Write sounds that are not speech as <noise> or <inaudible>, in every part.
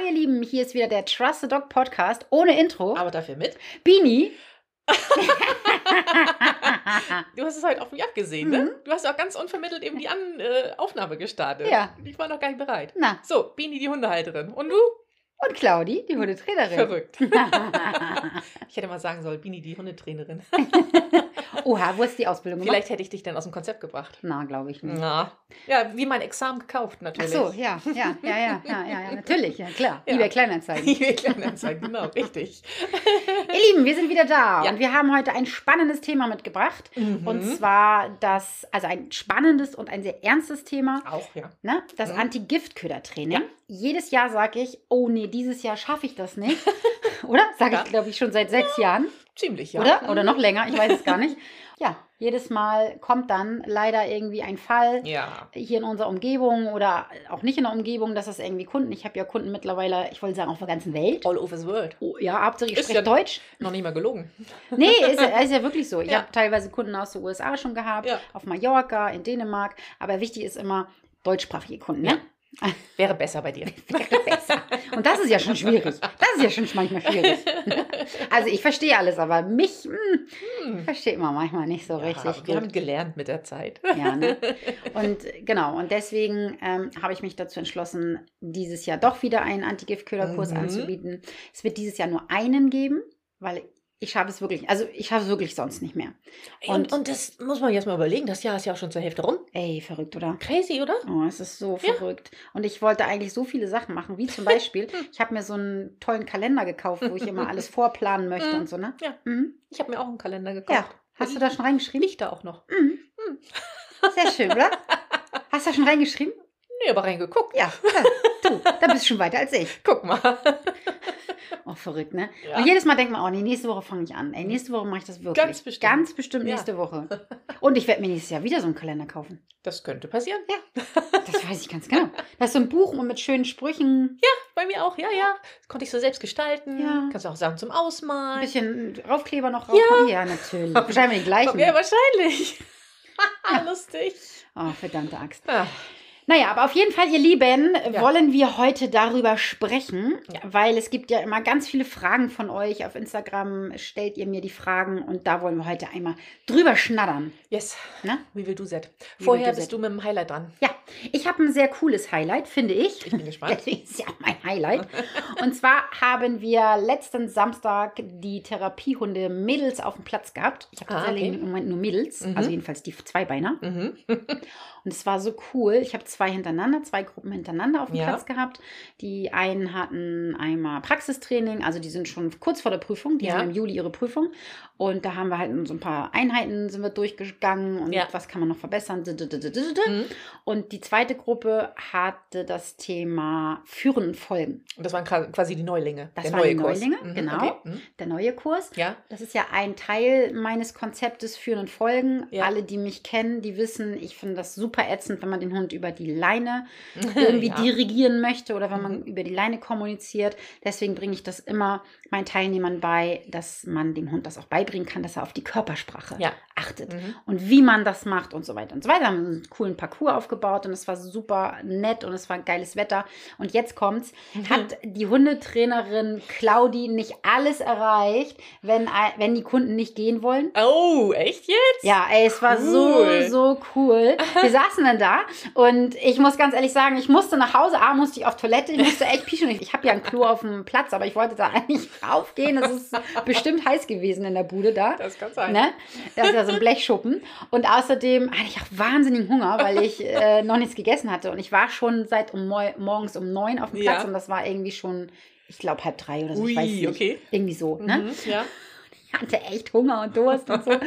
Hallo ihr Lieben, hier ist wieder der Trust the Dog Podcast ohne Intro. Aber dafür mit. Bini. <laughs> <laughs> Du hast es heute auf mich abgesehen, Mhm. ne? Du hast auch ganz unvermittelt eben die An äh, Aufnahme gestartet. Ja. Ich war noch gar nicht bereit. Na, So, Bini, die Hundehalterin. Und du? Und Claudi, die Hundetrainerin. Verrückt. <laughs> Ich hätte mal sagen sollen, Bini, die Hundetrainerin. <laughs> Oha, wo ist die Ausbildung gemacht? Vielleicht hätte ich dich dann aus dem Konzept gebracht. Na, glaube ich nicht. Na. Ja, wie mein Examen gekauft, Ach natürlich. so, ja, ja, ja, ja, ja, ja, ja natürlich, ja klar. Ja. eBay Kleinanzeigen. <laughs> Die Kleinanzeigen, genau, richtig. Ihr Lieben, wir sind wieder da Ja. und wir haben heute ein spannendes Thema mitgebracht. Mhm. Und zwar das, also ein spannendes und ein sehr ernstes Thema, Auch, ja. ne? das Mhm. Anti-Giftköder-Training. Ja. Jedes Jahr sage ich, oh nee, dieses Jahr schaffe ich das nicht. <laughs> Oder? Sage Ja. ich, glaube ich, schon seit sechs Jahren. Ziemlich, ja. Oder? Oder noch länger, ich weiß es gar nicht. Ja, jedes Mal kommt dann leider irgendwie ein Fall Ja. hier in unserer Umgebung oder auch nicht in der Umgebung, dass das irgendwie Kunden, ich habe ja Kunden mittlerweile, ich wollte sagen, auf der ganzen Welt. All over the world. Oh, ja, hauptsächlich ich Ist spreche ja- Deutsch. Noch nicht mal gelogen. Nee, ist, ist ja wirklich so. Ich Ja. habe teilweise Kunden aus den USA schon gehabt, Ja. auf Mallorca, in Dänemark. Aber wichtig ist immer deutschsprachige Kunden. Ne? Wäre besser bei dir. <laughs> Wäre besser. Und das ist ja schon schwierig. Das ist ja schon manchmal schwierig. Also ich verstehe alles, aber mich hm, Hm. versteht man manchmal nicht so richtig Ja, gut. wir haben gelernt mit der Zeit. Ja, ne? <laughs> Und genau, und deswegen ähm, habe ich mich dazu entschlossen, dieses Jahr doch wieder einen Antigiftköderkurs Mhm. anzubieten. Es wird dieses Jahr nur einen geben, weil ich schaffe es wirklich, also ich schaffe es wirklich sonst nicht mehr. Und, und das muss man jetzt mal überlegen. Das Jahr ist ja auch schon zur Hälfte rum. Ey, verrückt, oder? Crazy, oder? Oh, es ist so Ja. verrückt. Und ich wollte eigentlich so viele Sachen machen, wie zum Beispiel, <laughs> ich habe mir so einen tollen Kalender gekauft, wo ich immer alles <laughs> vorplanen möchte Mhm. und so, ne? Ja. Mhm. Ich habe mir auch einen Kalender gekauft. Ja. Hast du da schon reingeschrieben? Liegt da auch noch. Mhm. Sehr schön, oder? <laughs> Hast du da schon reingeschrieben? Nee, aber reingeguckt. Ja. ja. Du, da bist du schon weiter als ich. Guck mal. <laughs> Oh, verrückt, ne? Ja. Und jedes Mal denkt man, oh nee, nächste Woche fange ich an. Ey, nächste Woche mache ich das wirklich. Ganz bestimmt. Ganz bestimmt Ja. nächste Woche. <laughs> Und ich werde mir nächstes Jahr wieder so einen Kalender kaufen. Das könnte passieren. Das weiß ich ganz genau. Das ist so ein Buch und mit schönen Sprüchen, Bei mir auch, ja, ja. Das konnte ich so selbst gestalten. Ja. Kannst auch Sachen zum ein Ausmalen. bisschen Aufkleber noch drauf. Ja, ja natürlich. Wahrscheinlich die gleichen. Ja, wahrscheinlich. <laughs> Lustig. Oh, verdammte Axt. Ah, Naja, aber auf jeden Fall, ihr Lieben, Ja. wollen wir heute darüber sprechen, Ja. weil es gibt ja immer ganz viele Fragen von euch. Auf Instagram stellt ihr mir die Fragen und da wollen wir heute einmal drüber schnattern. yes. Ne? Wie will du set? Vorher bist du mit dem Highlight dran. Ja, ich habe ein sehr cooles Highlight, finde ich. Ich bin gespannt. <laughs> Deswegen ist ja mein Highlight. Und zwar haben wir letzten Samstag die Therapiehunde Mädels auf dem Platz gehabt. Ich habe Ah, tatsächlich okay. im Moment nur Mädels, Mhm. also jedenfalls die Zweibeiner. Mhm. <laughs> Und es war so cool. Ich habe zwei hintereinander, zwei Gruppen hintereinander auf dem Ja. Platz gehabt. Die einen hatten einmal Praxistraining, also die sind schon kurz vor der Prüfung. Die Ja. haben im Juli ihre Prüfung. Und da haben wir halt so ein paar Einheiten sind wir durchgegangen und Ja. was kann man noch verbessern. Mhm. Und die zweite Gruppe hatte das Thema Führen und Folgen. Und das waren quasi die Neulinge. Das der waren die neue Kurs. Neulinge, Mhm, genau. Okay. Mhm. Der neue Kurs. Ja. Das ist ja ein Teil meines Konzeptes Führen und Folgen. Alle, die mich kennen, die wissen, ich finde das super ätzend, wenn man den Hund über die Leine <laughs> irgendwie ja. dirigieren möchte oder wenn man Mhm. über die Leine kommuniziert. Deswegen bringe ich das immer meinen Teilnehmern bei, dass man dem Hund das auch beibringen kann, dass er auf die Körpersprache Ja. achtet Mhm. und wie man das macht und so weiter und so weiter. Wir haben einen coolen Parcours aufgebaut und es war super nett und es war geiles Wetter. Und jetzt kommt's. Hat die Hundetrainerin Claudi nicht alles erreicht, wenn, wenn die Kunden nicht gehen wollen? Oh, echt jetzt? Ja, ey, es war Cool. so, so cool. Wir <laughs> saßen dann da und ich muss ganz ehrlich sagen, ich musste nach Hause, A, musste ich auf Toilette, ich musste echt pischen. Ich, ich habe ja ein Klo auf dem Platz, aber ich wollte da eigentlich raufgehen. Es ist bestimmt heiß gewesen in der Bude da. Das kann sein. Ne? Das ist ja so ein Blechschuppen. Und außerdem hatte ich auch wahnsinnigen Hunger, weil ich äh, noch nichts gegessen hatte. Und ich war schon seit um morgens um neun auf dem Platz Ja. und das war irgendwie schon, ich glaube, halb drei oder so. Ui, ich weiß nicht. okay. Irgendwie so. Ne? Mhm. Ja. Ich <laughs> hatte echt Hunger und Durst und so. Und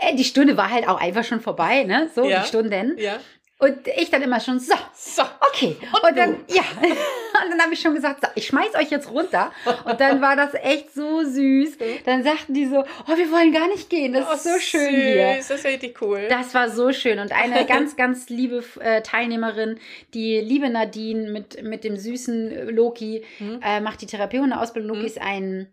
äh, die Stunde war halt auch einfach schon vorbei, ne? So, Ja. die Stunden. Ja. Und ich dann immer schon, so, So. okay. Und, dann, <laughs> ja. Und dann habe ich schon gesagt, so, ich schmeiß euch jetzt runter. Und dann war das echt so süß. Dann sagten die so, oh, wir wollen gar nicht gehen. Das Oh, ist so schön hier. süß. Das ist richtig cool. Das war so schön. Und eine <laughs> ganz, ganz liebe äh, Teilnehmerin, die liebe Nadine mit, mit dem süßen äh, Loki, Mhm. äh, macht die Therapiehunde-Ausbildung. Loki ist ein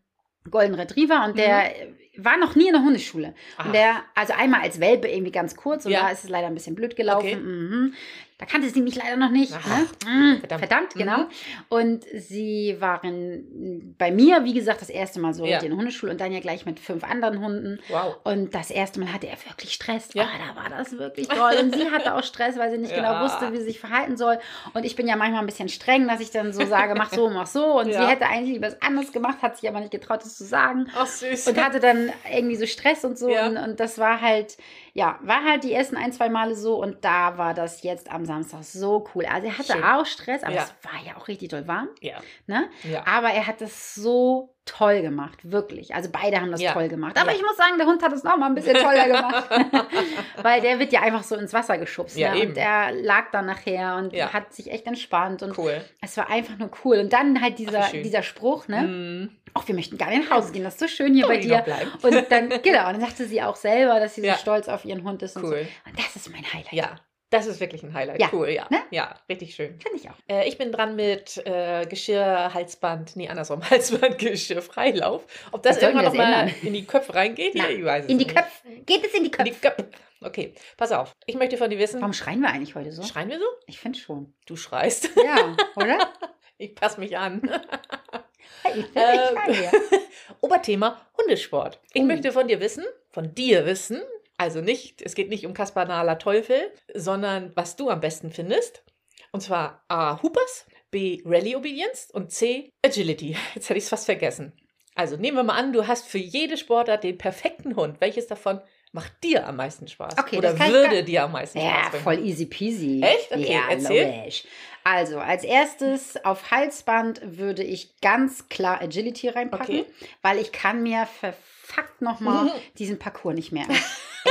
Golden Retriever und der äh, war noch nie in der Hundeschule. Ach. Und der, also einmal als Welpe irgendwie ganz kurz und Ja. da ist es leider ein bisschen blöd gelaufen. Okay. Mhm. Da kannte sie mich leider noch nicht. Ach, ne? Mm, verdammt. verdammt. genau. Mhm. Und sie waren bei mir, wie gesagt, das erste Mal so Ja. in der Hundeschule und dann ja gleich mit fünf anderen Hunden. Wow. Und das erste Mal hatte er wirklich Stress. Ja. Ja. da war das wirklich toll. Und sie hatte auch Stress, weil sie nicht Ja. genau wusste, wie sie sich verhalten soll. Und ich bin ja manchmal ein bisschen streng, dass ich dann so sage, mach so, mach so. Und Ja. sie hätte eigentlich lieber was anderes gemacht, hat sich aber nicht getraut, das zu sagen. Ach, süß. Und hatte dann irgendwie so Stress und so. Und, und das war halt, ja, war halt die ersten ein, zwei Male so. Und da war das jetzt am Samstag so cool. Also er hatte Schön. auch Stress, aber Ja. es war ja auch richtig doll warm. ja. Ne? Ja. Aber er hat das so toll gemacht, wirklich. Also beide haben das Ja. toll gemacht. Aber ich muss sagen, der Hund hat es noch mal ein bisschen toller gemacht. <laughs> <laughs> Weil der wird ja einfach so ins Wasser geschubst. Ja, ne? Und der lag dann nachher und hat sich echt entspannt. Und Cool. es war einfach nur cool. Und dann halt dieser, Ach, dieser Spruch, ne? Mhm. Ach, wir möchten gar nicht nach Hause gehen, das ist so schön hier Soll bei dir. Und dann, genau, und dann sagte sie auch selber, dass sie Ja. so stolz auf ihren Hund ist. Und, so. Cool. und das ist mein Highlight. Ja, das ist wirklich ein Highlight. Ja. Cool, ja. Ne? Ja, richtig schön. Finde ich auch. Äh, ich bin dran mit äh, Geschirr, Halsband, nee, andersrum, <laughs> Halsband, Geschirr, Freilauf. Ob das irgendwann das mal ändern? in die Köpfe reingeht? Na, ich weiß es In die. Köpfe. Geht es in die In Köpfe? die Köpfe. Okay, pass auf. Ich möchte von dir wissen, Warum schreien wir eigentlich heute so? schreien wir so? Ich finde schon. Du schreist. Ja, oder? <laughs> Ich passe mich an. <laughs> Finde, Äh. <laughs> Oberthema Hundesport. Ich Oh. möchte von dir wissen, von dir wissen, also nicht, es geht nicht um Kaspar Nahler Teufel, sondern was du am besten findest. Und zwar A. Hoopers, B. Rally Obedience und C. Agility. <laughs> Jetzt hätte ich es fast vergessen. Also nehmen wir mal an, du hast für jede Sportart den perfekten Hund. Welches davon macht dir am meisten Spaß? Okay, Oder würde gar- dir am meisten Ja, Spaß bringen? voll easy peasy. Echt? Okay, ja, erzähl. logisch. Also, als erstes auf Halsband würde ich ganz klar Agility reinpacken, Okay. weil ich kann mir verfuckt nochmal <laughs> diesen Parcours nicht merken.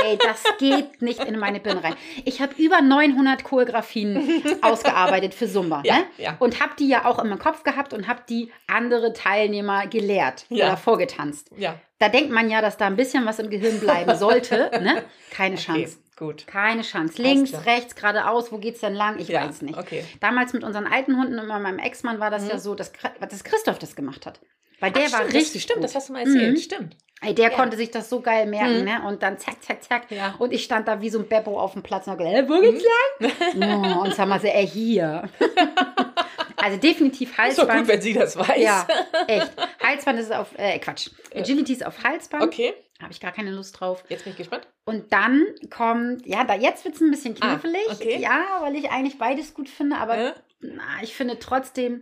Ey, das geht nicht in meine Birne rein. Ich habe über 900 Choreografien <laughs> ausgearbeitet für Zumba. Ja, ne? ja. Und habe die ja auch im Kopf gehabt und habe die andere Teilnehmer gelehrt Ja. oder vorgetanzt. Ja, Da denkt man ja, dass da ein bisschen was im Gehirn bleiben sollte. <laughs> Ne? Keine okay, Chance. gut. Keine Chance. Links, rechts, geradeaus, wo geht's denn lang? Ich ja, weiß nicht. Okay. Damals mit unseren alten Hunden und meinem Ex-Mann war das Mhm. ja so, dass, dass Christoph das gemacht hat. Weil der Ach, war stimmt, richtig das, Stimmt, gut. das hast du mal erzählt. Mhm. Stimmt. Ey, der Ja. konnte sich das so geil merken, Mhm. ne? Und dann zack, zack, zack. Ja. Und ich stand da wie so ein Beppo auf dem Platz und hab gedacht, äh, wo geht's Mhm. lang? <laughs> oh, und sag mal so, ey, hier. <laughs> also definitiv Ist doch Halsband. gut, wenn sie das weiß. ja, echt. Halsband ist auf, äh, Quatsch. Agility ist auf Halsband. Okay, Habe ich gar keine Lust drauf. jetzt bin ich gespannt. Und dann kommt, ja, da jetzt wird es ein bisschen Ah, knifflig. okay. Ja, weil ich eigentlich beides gut finde, aber Äh, na, ich finde trotzdem,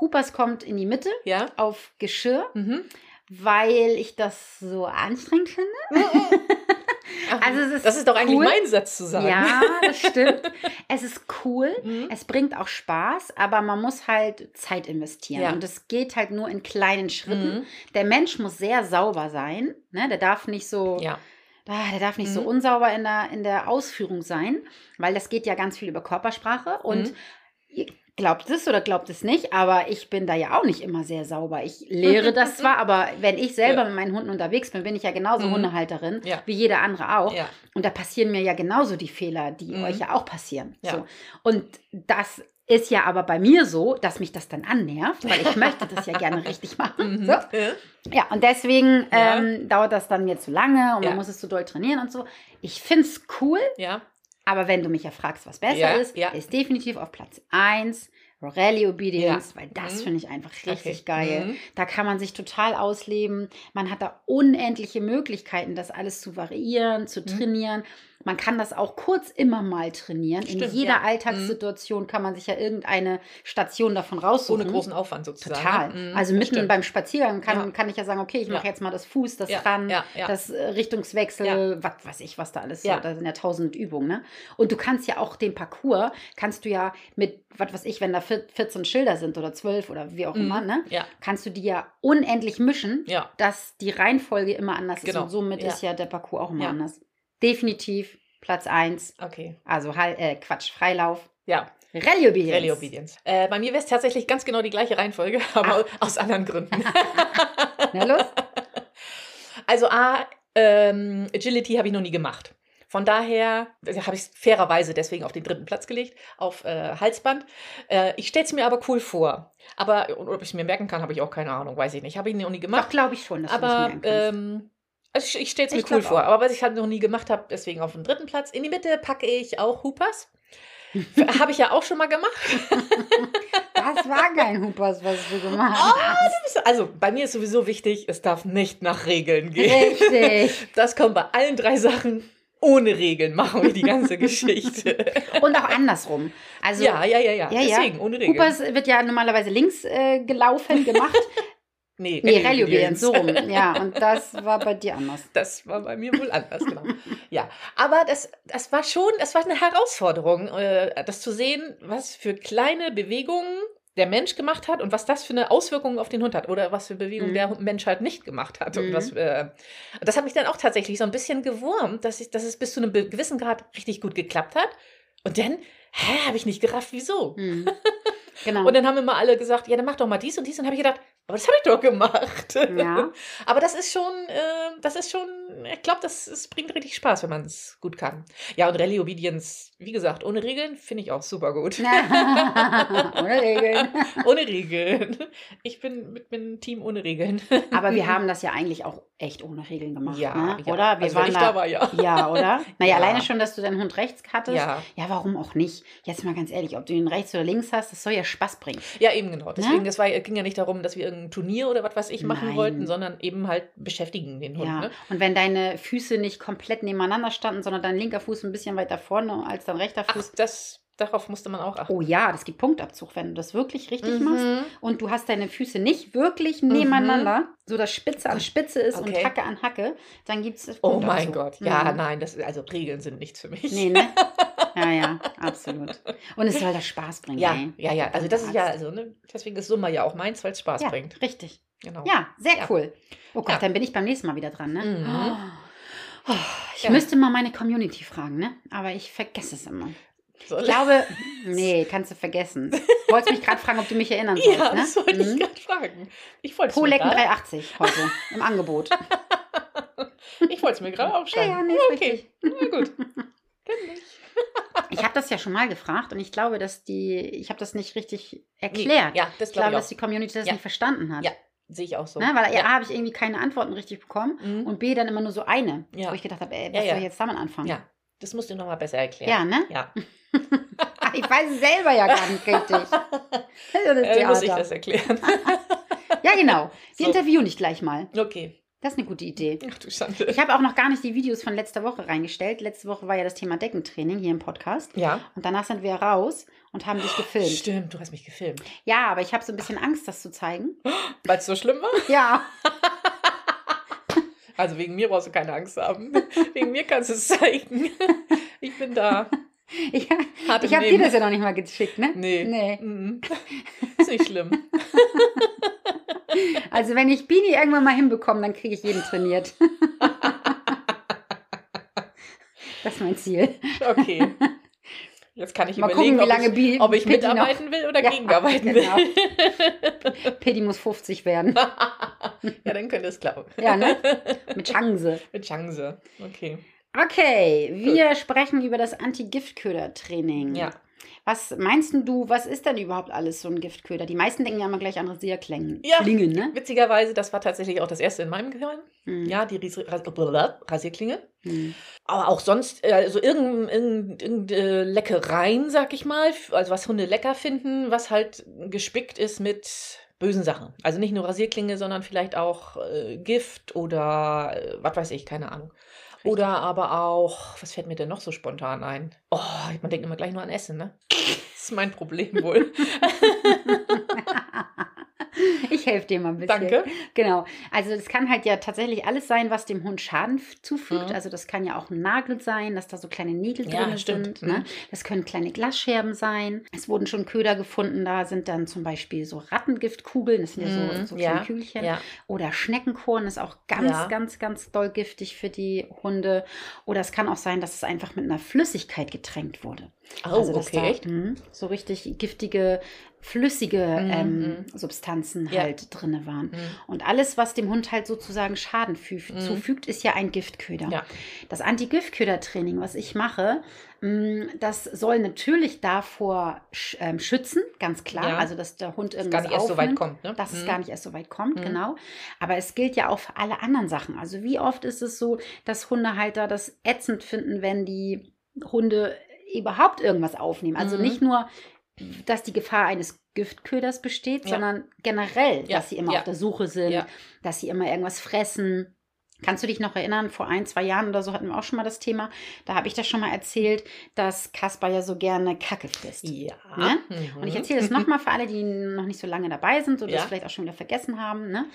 Hoopers kommt in die Mitte ja. auf Geschirr, Mhm. Weil ich das so anstrengend finde. <laughs> Ach, Also es ist das ist doch eigentlich cool. mein Satz zu sagen. Ja, das <laughs> stimmt. es ist cool. Mhm. Es bringt auch Spaß, aber man muss halt Zeit investieren. Ja. Und es geht halt nur in kleinen Schritten. Mhm. Der Mensch muss sehr sauber sein. Ne? Der darf nicht so Ja. Ah, der darf nicht so Mhm. unsauber in der, in der Ausführung sein, weil das geht ja ganz viel über Körpersprache. Und Mhm. ihr glaubt es oder glaubt es nicht, aber ich bin da ja auch nicht immer sehr sauber. Ich lehre <laughs> das zwar, aber wenn ich selber Ja. mit meinen Hunden unterwegs bin, bin ich ja genauso Mhm. Hundehalterin Ja. wie jeder andere auch. Ja. Und da passieren mir ja genauso die Fehler, die Mhm. euch ja auch passieren. So. Und das ist ja aber bei mir so, dass mich das dann annervt, weil ich möchte das ja gerne <laughs> richtig machen. Mhm. So. Ja. Und deswegen ähm, dauert das dann mir zu lange und man muss es zu doll trainieren und so. Ich finde es cool, ja. Aber wenn du mich ja fragst, was besser Ja, ist, ja. ist definitiv auf Platz 1 Rally Obedience, weil das Mhm. finde ich einfach richtig Okay. geil. Mhm. Da kann man sich total ausleben. Man hat da unendliche Möglichkeiten, das alles zu variieren, zu Mhm. Man kann das auch kurz immer mal trainieren. In Stimmt, jeder ja. Mhm. Alltagssituation kann man sich ja irgendeine Station davon raussuchen. Ohne großen Aufwand sozusagen. Total. ne? Mhm. Also mitten stimmt. beim Spaziergang kann, Ja. kann ich ja sagen, okay, ich mache jetzt mal das Fuß, das dran, das äh, Richtungswechsel, was weiß ich, was da alles Ja. so, da sind ja tausend Übungen, ne? Und du kannst ja auch den Parcours, kannst du ja mit, was weiß ich, wenn da vier- 14 Schilder sind oder 12 oder wie auch Mhm. immer, ne? Ja, Kannst du die ja unendlich mischen, dass die Reihenfolge immer anders ist Genau. und somit ist ja der Parcours auch immer anders. Definitiv Platz 1, Okay. also äh, Quatsch, Freilauf. Ja, Rallye Obedience. Rally Obedience. Äh, bei mir wäre es tatsächlich ganz genau die gleiche Reihenfolge, <laughs> aber aus anderen Gründen. <laughs> <laughs> Na los? Also A, ähm, Agility habe ich noch nie gemacht. Von daher habe ich es fairerweise deswegen auf den dritten Platz gelegt, auf äh, Halsband. Äh, ich stelle es mir aber cool vor. Aber ob ich es mir merken kann, habe ich auch keine Ahnung, weiß ich nicht. Habe ich noch nie Doch, gemacht. glaube ich schon, dass du das aber merken kannst. ähm, also ich, ich stelle es mir Ich cool vor. auch. Aber was ich halt noch nie gemacht habe, deswegen auf den dritten Platz. In die Mitte packe ich auch Hoopers. <laughs> Habe ich ja auch schon mal gemacht. Das war kein Hupas, was du gemacht hast. Also bei mir ist sowieso wichtig, es darf nicht nach Regeln gehen. Richtig. <laughs> Das kommt bei allen drei Sachen ohne Regeln machen wir die ganze <laughs> Geschichte. Und auch andersrum. Also, ja, ja, ja, ja. ja, ja. Deswegen, ohne Regeln. Hupas wird ja normalerweise links äh, gelaufen, gemacht. Nee, Nee, Obedience. so rum. <laughs> Ja, und das war bei dir anders. Das war bei mir wohl anders, genau. Ja, aber das, das war schon, das war eine Herausforderung, äh, das zu sehen, was für kleine Bewegungen der Mensch gemacht hat und was das für eine Auswirkung auf den Hund hat oder was für Bewegungen Mhm. der Mensch halt nicht gemacht hat. Und Mhm. was, äh, das hat mich dann auch tatsächlich so ein bisschen gewurmt, dass, ich, dass es bis zu einem gewissen Grad richtig gut geklappt hat. Und dann, hä, habe ich nicht gerafft, wieso? Hm. <laughs> Genau. Und dann haben immer alle gesagt, ja, dann mach doch mal dies und dies. Und habe ich gedacht, aber das habe ich doch gemacht. Ja. <laughs> aber das ist schon, äh, das ist schon, ich glaube, das, es bringt richtig Spaß, wenn man es gut kann. Ja, und Rallye Obedience, wie gesagt, ohne Regeln finde ich auch super gut. <laughs> Ohne Regeln. <laughs> ohne Regeln. Ich bin mit meinem Team ohne Regeln. Aber wir haben das ja eigentlich auch echt ohne Regeln gemacht, ja, ne? ja. oder? Wir also, waren ich da, da war, ja. Ja, oder? Naja, Ja. alleine schon, dass du deinen Hund rechts hattest. Ja. Ja, warum auch nicht? Jetzt mal ganz ehrlich, ob du ihn rechts oder links hast, das soll ja Spaß bringen. Ja, eben genau. Deswegen, Ne? das war, ging ja nicht darum, dass wir irgendein Turnier oder was weiß ich machen Nein. wollten, sondern eben halt beschäftigen den Hund. ja. Ne? Und wenn deine Füße nicht komplett nebeneinander standen, sondern dein linker Fuß ein bisschen weiter vorne als dein rechter Ach, Fuß. das, darauf musste man auch achten. Oh ja, das gibt Punktabzug, wenn du das wirklich richtig Mhm. machst. Und du hast deine Füße nicht wirklich nebeneinander, so dass Spitze an Spitze ist und Okay. Hacke an Hacke, dann gibt es Oh mein Gott. Ja, Mhm. nein, das, also Regeln sind nichts für mich. Nee, ne? <laughs> Ja, ja, absolut. Und es soll das Spaß bringen. Ja, ey. ja, ja. Also das ist ja, also, ne, deswegen ist Summer ja auch meins, weil es Spaß ja, bringt. richtig. Genau. Ja, sehr Ja. cool. Oh Gott, Ja. dann bin ich beim nächsten Mal wieder dran, ne? Mhm. Oh, ich müsste mal meine Community fragen, ne? Aber ich vergesse es immer. So, Ich glaube, <laughs> nee, kannst du vergessen. Du wolltest mich gerade fragen, ob du mich erinnern sollst, ja, ne? das wollte ich Mhm. gerade fragen. Ich wollte es mir Polecken gerade 380 heute im Angebot. ich wollte es mir gerade Ja, aufschreiben. ja, nee, ist okay, na gut. Kenn mich. Ich habe das ja schon mal gefragt und ich glaube, dass die, ich habe das nicht richtig erklärt. Ja, das ich glaube glaube, ich dass die Community das Ja. nicht verstanden hat. Ja, sehe ich auch so. Ne? Weil ja. A, habe ich irgendwie keine Antworten richtig bekommen Mhm. und B, dann immer nur so eine, Ja. wo ich gedacht habe, ey, was Ja, ja. soll ich jetzt damit anfangen? ja, das musst du nochmal besser erklären. Ja, ne? Ja, <laughs> Ich weiß es selber ja gar nicht richtig. <laughs> Das ist äh, dann muss ich das erklären. <laughs> Ja, genau. Wir So. interviewen dich gleich mal. okay. Das ist eine gute Idee. Ach du Schande. Ich habe auch noch gar nicht die Videos von letzter Woche reingestellt. Letzte Woche war ja das Thema Deckentraining hier im Podcast. ja. Und danach sind wir raus und haben dich gefilmt. Stimmt, du hast mich gefilmt. Ja, aber ich habe so ein bisschen Angst, das zu zeigen. <gasps> Weil es so schlimm war? Ja. Also wegen mir brauchst du keine Angst haben. wegen mir kannst du es zeigen. Ich bin da. <laughs> Ich, Hart ich habe dir das ja noch nicht mal geschickt, ne? Nee. Nee. <laughs> Ist nicht schlimm. <laughs> Also wenn ich Bini irgendwann mal hinbekomme, dann kriege ich jeden trainiert. das ist mein Ziel. Okay. Jetzt kann ich Mal überlegen, gucken, wie lange ob, Bi- ich, ob ich Pitti noch- mitarbeiten will oder Ja, gegenarbeiten genau. will. Pedi muss 50 werden. ja, dann könnte es klappen. Ja, ne? Mit Chance. Mit Chance. Okay. Okay, wir sprechen über das Anti-Giftköder-Training. Ja. Was meinst du, was ist denn überhaupt alles so ein Giftköder? Die meisten denken ja immer gleich an Rasierklingen. Ja. Klingen, ne? Witzigerweise, das war tatsächlich auch das erste in meinem Gehirn. Hm. Ja, die Ries Ras Rasierklinge. Hm. Aber auch sonst, äh, also irgendein, irgendein, irgendeine Leckereien, sag ich mal, also was Hunde lecker finden, was halt gespickt ist mit bösen Sachen. Also nicht nur Rasierklinge, sondern vielleicht auch äh, Gift oder äh, was weiß ich, keine Ahnung. Oder aber auch, was fällt mir denn noch so spontan ein? Oh, man denkt immer gleich nur an Essen, ne? <laughs> Das ist mein Problem wohl. <laughs> <laughs> Ich helfe dir mal ein bisschen. Danke. Genau. Also es kann halt ja tatsächlich alles sein, was dem Hund Schaden zufügt. Mhm. Also das kann ja auch ein Nagel sein, dass da so kleine Nägel Ja, drin stimmt. sind. Ne? Mhm. Das können kleine Glasscherben sein. Es wurden schon Köder gefunden, da sind dann zum Beispiel so Rattengiftkugeln, das sind ja so, Mhm. so kleine Ja, Kügelchen. Ja. Oder Schneckenkorn ist auch ganz, Ja. ganz, ganz doll giftig für die Hunde. Oder es kann auch sein, dass es einfach mit einer Flüssigkeit getränkt wurde. Oh, Also, okay, da, mh, so richtig giftige, flüssige Mhm, ähm, mhm. Substanzen Ja. halt drinne waren. Mhm. Und alles, was dem Hund halt sozusagen Schaden Mhm. zufügt, ist ja ein Giftköder. Ja. Das Anti-Giftköder-Training, was ich mache, mh, das soll natürlich davor ähm, schützen, ganz klar. Ja. Also, dass der Hund irgendwas gar nicht erst so weit aufnimmt kommt, ne? dass es Mhm. gar nicht erst so weit kommt, Mhm. genau. Aber es gilt ja auch für alle anderen Sachen. Also wie oft ist es so, dass Hundehalter das ätzend finden, wenn die Hunde überhaupt irgendwas aufnehmen. Also Mhm. nicht nur, dass die Gefahr eines Giftköders besteht, Ja. sondern generell, Ja, dass sie immer ja. auf der Suche sind, dass sie immer irgendwas fressen. Kannst du dich noch erinnern, vor ein, zwei Jahren oder so hatten wir auch schon mal das Thema. Da habe ich das schon mal erzählt, dass Kaspar ja so gerne Kacke frisst. Ja. Ne? Mhm. Und ich erzähle das nochmal für alle, die noch nicht so lange dabei sind oder das vielleicht auch schon wieder vergessen haben. Ne?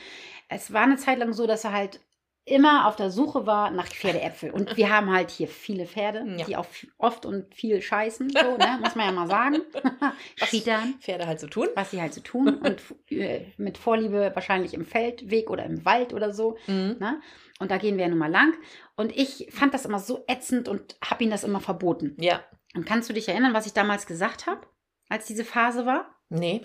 Es war eine Zeit lang so, dass er halt immer auf der Suche war nach Pferdeäpfel. Und wir haben halt hier viele Pferde, Ja. die auch oft und viel scheißen, so, ne? muss man ja mal sagen. <laughs> Was Schietern, Pferde halt so tun. was sie halt so tun. Und äh, mit Vorliebe wahrscheinlich im Feldweg oder im Wald oder so. Mhm. Ne? Und da gehen wir ja nun mal lang. Und ich fand das immer so ätzend und habe ihm das immer verboten. Ja. Und kannst du dich erinnern, was ich damals gesagt habe, als diese Phase war? Nee.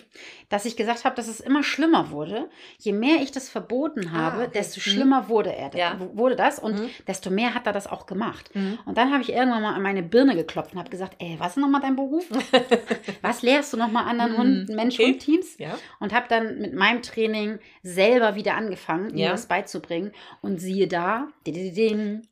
dass ich gesagt habe, dass es immer schlimmer wurde. Je mehr ich das verboten Ah, habe, okay. desto Mhm. schlimmer wurde er. Ja. Wurde das und Mhm. desto mehr hat er das auch gemacht. Mhm. Und dann habe ich irgendwann mal an meine Birne geklopft und habe gesagt, ey, was ist nochmal dein Beruf? <laughs> was lehrst du nochmal anderen Mhm, Hunden, Mensch okay. und Teams? Ja. Und habe dann mit meinem Training selber wieder angefangen, ihm Ja. das beizubringen. Und siehe da,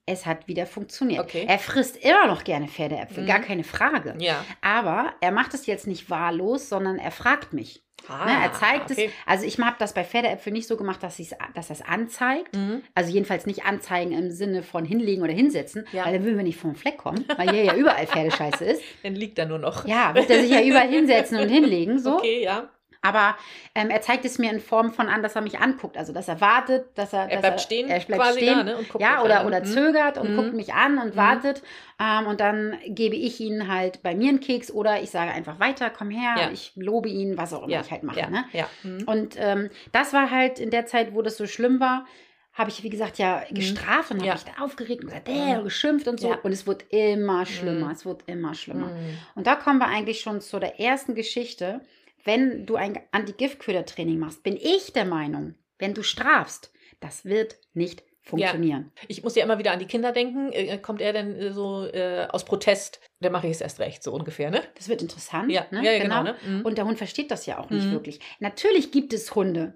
es hat wieder funktioniert. Okay. Er frisst immer noch gerne Pferdeäpfel, Mhm. gar keine Frage. Ja. Aber er macht es jetzt nicht wahllos, sondern er fragt mich. Ah, Ne, er zeigt okay. es. Also ich habe das bei Pferdeäpfeln nicht so gemacht, dass, dass er es anzeigt. Mhm. Also jedenfalls nicht anzeigen im Sinne von hinlegen oder hinsetzen, Ja. weil dann würden wir nicht vom Fleck kommen, weil hier ja überall Pferdescheiße ist. <laughs> Dann liegt er nur noch. Ja, wird er sich ja überall <laughs> hinsetzen und hinlegen, so. Okay, ja. Aber ähm, er zeigt es mir in Form von an, dass er mich anguckt. Also dass er wartet, dass er, Er dass bleibt stehen er bleibt quasi stehen. da, ne? Und guckt ja, oder, an. oder Mhm. zögert und Mhm. guckt mich an und Mhm. wartet. Ähm, und dann gebe ich ihn halt bei mir einen Keks oder ich sage einfach weiter, komm her, Ja. ich lobe ihn, was auch immer Ja, ich halt mache. ja, Ne? Mhm. Und ähm, das war halt in der Zeit, wo das so schlimm war, habe ich, wie gesagt, ja gestraft und habe Mhm. Ja. mich da aufgeregt und gesagt, äh, geschimpft und so. Ja. Und es wurde immer schlimmer, Mhm. es wurde immer schlimmer. Mhm. Und da kommen wir eigentlich schon zu der ersten Geschichte. Wenn du ein Anti-Giftköder-Training machst, bin ich der Meinung, wenn du strafst, das wird nicht funktionieren. Ich muss ja immer wieder an die Kinder denken. Äh, Kommt er denn äh, so äh, aus Protest? Dann mache ich es erst recht, so ungefähr, ne? Das wird interessant. Ja, ne? ja, ja genau. ne? Mhm. Und der Hund versteht das ja auch nicht Mhm. wirklich. Natürlich gibt es Hunde.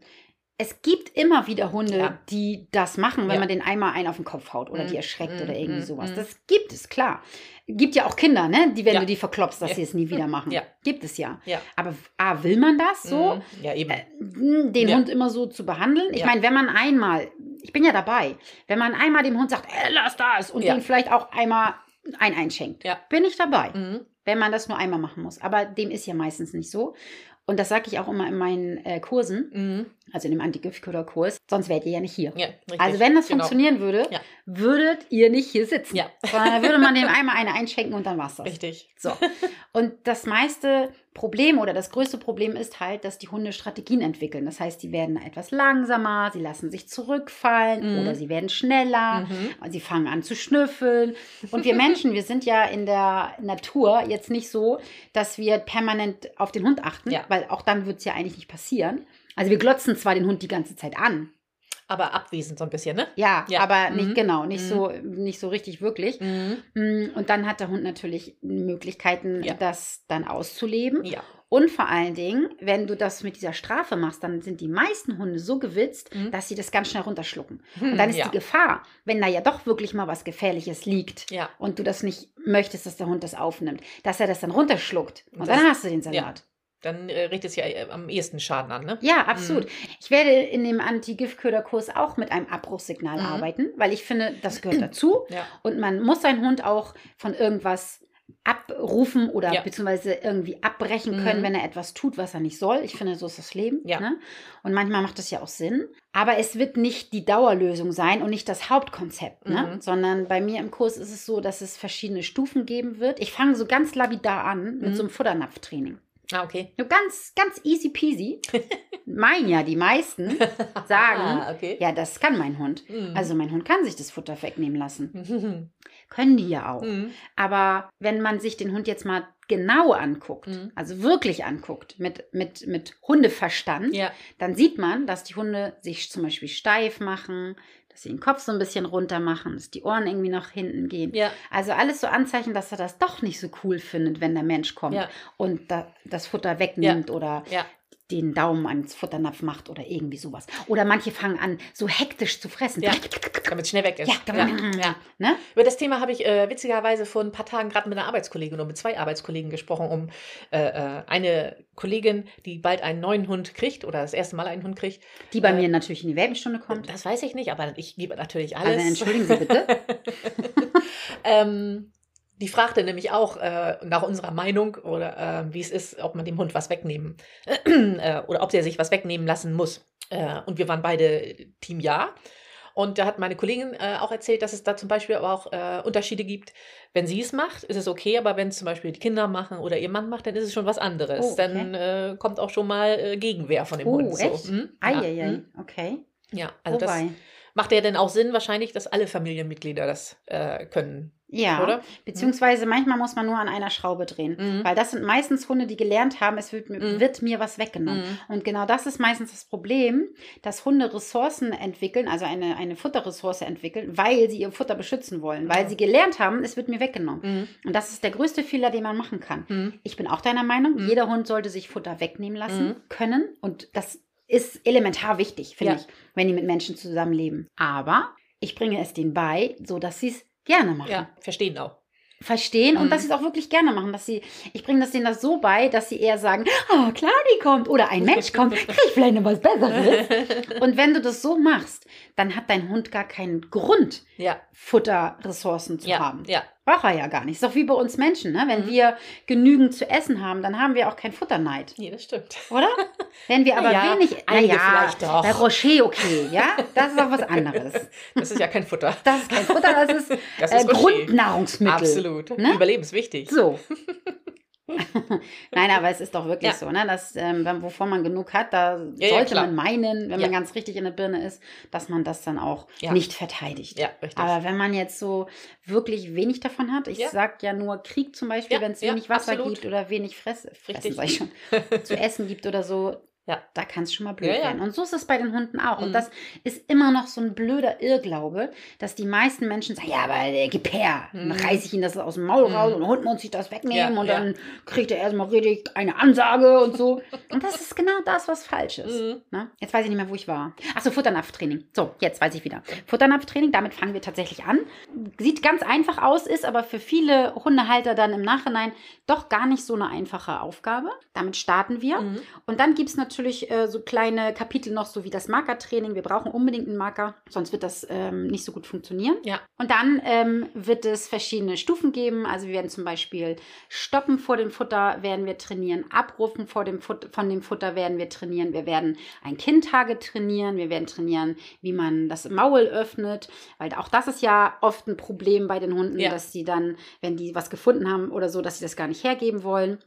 Es gibt immer wieder Hunde, Ja. die das machen, wenn Ja. man den einmal einen auf den Kopf haut oder Mhm. die erschreckt Mhm. oder irgendwie Mhm. sowas. Mhm. Das gibt es, klar. Gibt ja auch Kinder, ne? die, wenn Ja. du die verklopst, dass sie es nie wieder machen. Ja. Gibt es ja. Aber A, will man das so? Mhm. Ja, eben. Äh, den. Hund immer so zu behandeln. Ich meine, wenn man einmal, ich bin ja dabei, wenn man einmal dem Hund sagt, äh, lass das und den vielleicht auch einmal ein einschenkt, Ja. bin ich dabei Mhm. wenn man das nur einmal machen muss. Aber dem ist ja meistens nicht so. Und das sage ich auch immer in meinen äh, Kursen, Mhm. Also in dem Anti-Giftköder-Kurs, sonst wärt ihr ja nicht hier. Ja, richtig. Also wenn das Genau. funktionieren würde, Ja. würdet ihr nicht hier sitzen. Ja. <laughs> Sondern würde man dem einmal eine einschenken und dann war's das. Richtig. So. Und das meiste Problem oder das größte Problem ist halt, dass die Hunde Strategien entwickeln. Das heißt, die werden etwas langsamer, sie lassen sich zurückfallen Mhm. oder sie werden schneller, Mhm. sie fangen an zu schnüffeln. Und wir Menschen, wir sind ja in der Natur jetzt nicht so, dass wir permanent auf den Hund achten, Ja. weil auch dann wird es ja eigentlich nicht passieren. Also wir glotzen zwar den Hund die ganze Zeit an, Aber abwesend so ein bisschen, ne? ja, Ja. aber Mhm. nicht genau, nicht Mhm. so, nicht so richtig wirklich. Mhm. Mm, Und dann hat der Hund natürlich Möglichkeiten, Ja. das dann auszuleben. Ja. Und vor allen Dingen, wenn du das mit dieser Strafe machst, dann sind die meisten Hunde so gewitzt, Mhm. dass sie das ganz schnell runterschlucken. <laughs> Und dann ist ja. die Gefahr, wenn da ja doch wirklich mal was Gefährliches liegt Ja. und du das nicht möchtest, dass der Hund das aufnimmt, dass er das dann runterschluckt. Und Und dann hast du den Salat. Dann äh, richtet es ja äh, am ehesten Schaden an, ne? Ja, absolut. Ich werde in dem Anti-Giftköder-Kurs auch mit einem Abbruchssignal Mhm. arbeiten, weil ich finde, das gehört <clears throat> dazu. Ja. Und man muss seinen Hund auch von irgendwas abrufen oder Ja. beziehungsweise irgendwie abbrechen können, Mhm. wenn er etwas tut, was er nicht soll. Ich finde, so ist das Leben. Ja. Ne? Und manchmal macht das ja auch Sinn. Aber es wird nicht die Dauerlösung sein und nicht das Hauptkonzept, ne? Mhm. sondern bei mir im Kurs ist es so, dass es verschiedene Stufen geben wird. Ich fange so ganz lapidar an mit Mhm. so einem Futternapftraining. Ah, okay. So ganz, ganz easy peasy. <laughs> Meinen ja die meisten <laughs> sagen, Ah, okay. ja, das kann mein Hund. Mhm. Also mein Hund kann sich das Futter wegnehmen lassen. Mhm. <laughs> Können die ja auch. Mhm. Aber wenn man sich den Hund jetzt mal genau anguckt, Mhm. also wirklich anguckt, mit, mit, mit Hundeverstand, Ja. dann sieht man, dass die Hunde sich zum Beispiel steif machen, dass sie den Kopf so ein bisschen runter machen, dass die Ohren irgendwie nach hinten gehen. Ja. Also alles so Anzeichen, dass er das doch nicht so cool findet, wenn der Mensch kommt Ja. und da, das Futter wegnimmt oder Ja. Den Daumen ans Futternapf macht oder irgendwie sowas. Oder manche fangen an, so hektisch zu fressen. Ja, damit es schnell weg ist. Ja, damit, ja. Ne? Über das Thema habe ich äh, witzigerweise vor ein paar Tagen gerade mit einer Arbeitskollegin oder mit zwei Arbeitskollegen gesprochen, um äh, äh, eine Kollegin, die bald einen neuen Hund kriegt oder das erste Mal einen Hund kriegt. Die bei Äh, mir natürlich in die Welpenstunde kommt. Das weiß ich nicht, aber ich gebe natürlich alles. Also entschuldigen Sie bitte. <laughs> ähm, die fragte nämlich auch äh, nach unserer Meinung oder äh, wie es ist, ob man dem Hund was wegnehmen <clears throat> äh, oder ob der sich was wegnehmen lassen muss. Äh, und wir waren beide Team Ja. Und da hat meine Kollegin äh, auch erzählt, dass es da zum Beispiel aber auch äh, Unterschiede gibt. Wenn sie es macht, ist es okay, aber wenn es zum Beispiel die Kinder machen oder ihr Mann macht, dann ist es schon was anderes. Oh, okay. Dann äh, kommt auch schon mal äh, Gegenwehr von dem Oh, Hund. echt? So. Hm? Ja. Eieiei, Hm? okay. ja, also das Wobei. macht ja dann auch Sinn, wahrscheinlich, dass alle Familienmitglieder das äh, können. Ja, Oder? beziehungsweise manchmal muss man nur an einer Schraube drehen. Mhm. Weil das sind meistens Hunde, die gelernt haben, es wird, mir- Mhm. wird mir was weggenommen. Mhm. Und genau das ist meistens das Problem, dass Hunde Ressourcen entwickeln, also eine, eine Futterressource entwickeln, weil sie ihr Futter beschützen wollen, weil sie gelernt haben, es wird mir weggenommen. Mhm. Und das ist der größte Fehler, den man machen kann. Mhm. Ich bin auch deiner Meinung, Mhm. jeder Hund sollte sich Futter wegnehmen lassen Mhm. können. Und das ist elementar wichtig, finde Ja. ich, wenn die mit Menschen zusammenleben. Aber ich bringe es denen bei, so dass sie es gerne machen Ja, verstehen auch. verstehen und Mhm. dass sie es auch wirklich gerne machen, dass sie, ich bringe das denen das so bei, dass sie eher sagen, oh, klar, die kommt oder ein Mensch kommt, <laughs> krieg ich vielleicht noch was Besseres. <laughs> und wenn du das so machst, dann hat dein Hund gar keinen Grund, Ja, Futterressourcen zu ja, haben. ja. Braucht er ja gar nicht. Ist doch wie bei uns Menschen, ne? Wenn Mhm. wir genügend zu essen haben, dann haben wir auch keinen Futterneid, Nee, das stimmt. oder? <laughs> Wenn wir aber Ja, wenig, einige naja, vielleicht doch. bei Rocher okay, ja, das ist auch was anderes. <laughs> Das ist ja kein Futter. Das ist kein Futter, das ist, Das äh, ist Rocher. Grundnahrungsmittel. Absolut. Ne? Überlebenswichtig. So. <laughs> <laughs> Nein, aber es ist doch wirklich Ja. so, ne? Dass, ähm, wenn- wovon man genug hat, da Ja, ja, sollte klar. man meinen, wenn Ja. man ganz richtig in der Birne ist, dass man das dann auch Ja. nicht verteidigt. Ja, richtig. Aber wenn man jetzt so wirklich wenig davon hat, ich Ja. sag ja nur Krieg zum Beispiel, Ja, wenn es ja, wenig Wasser absolut. gibt oder wenig Fress, fressen, sag ich schon, zu essen gibt oder so, Ja. da kann es schon mal blöd Ja, werden. Und so ist es bei den Hunden auch. Und Mhm. das ist immer noch so ein blöder Irrglaube, dass die meisten Menschen sagen, ja, aber der gib her. Dann Mhm. reiße ich ihn das aus dem Maul raus Mhm. und der Hund muss sich das wegnehmen Ja, und dann kriegt er erstmal richtig eine Ansage und so. <laughs> Und das ist genau das, was falsch ist. Mhm. Ne? Jetzt weiß ich nicht mehr, wo ich war. Achso, Futternapftraining. So, jetzt weiß ich wieder. Futternapftraining, damit fangen wir tatsächlich an. Sieht ganz einfach aus, ist aber für viele Hundehalter dann im Nachhinein doch gar nicht so eine einfache Aufgabe. Damit starten wir. Mhm. Und dann gibt es natürlich äh, so kleine Kapitel noch, so wie das Markertraining. Wir brauchen unbedingt einen Marker, sonst wird das ähm, nicht so gut funktionieren. Ja. Und dann ähm, wird es verschiedene Stufen geben. Also wir werden zum Beispiel Stoppen vor dem Futter werden wir trainieren, Abrufen vor dem Fut von dem Futter werden wir trainieren. Wir werden ein Kindtage trainieren. Wir werden trainieren, wie man das Maul öffnet, weil auch das ist ja oft ein Problem bei den Hunden, Ja. dass sie dann, wenn die was gefunden haben oder so, dass sie das gar nicht hergeben wollen.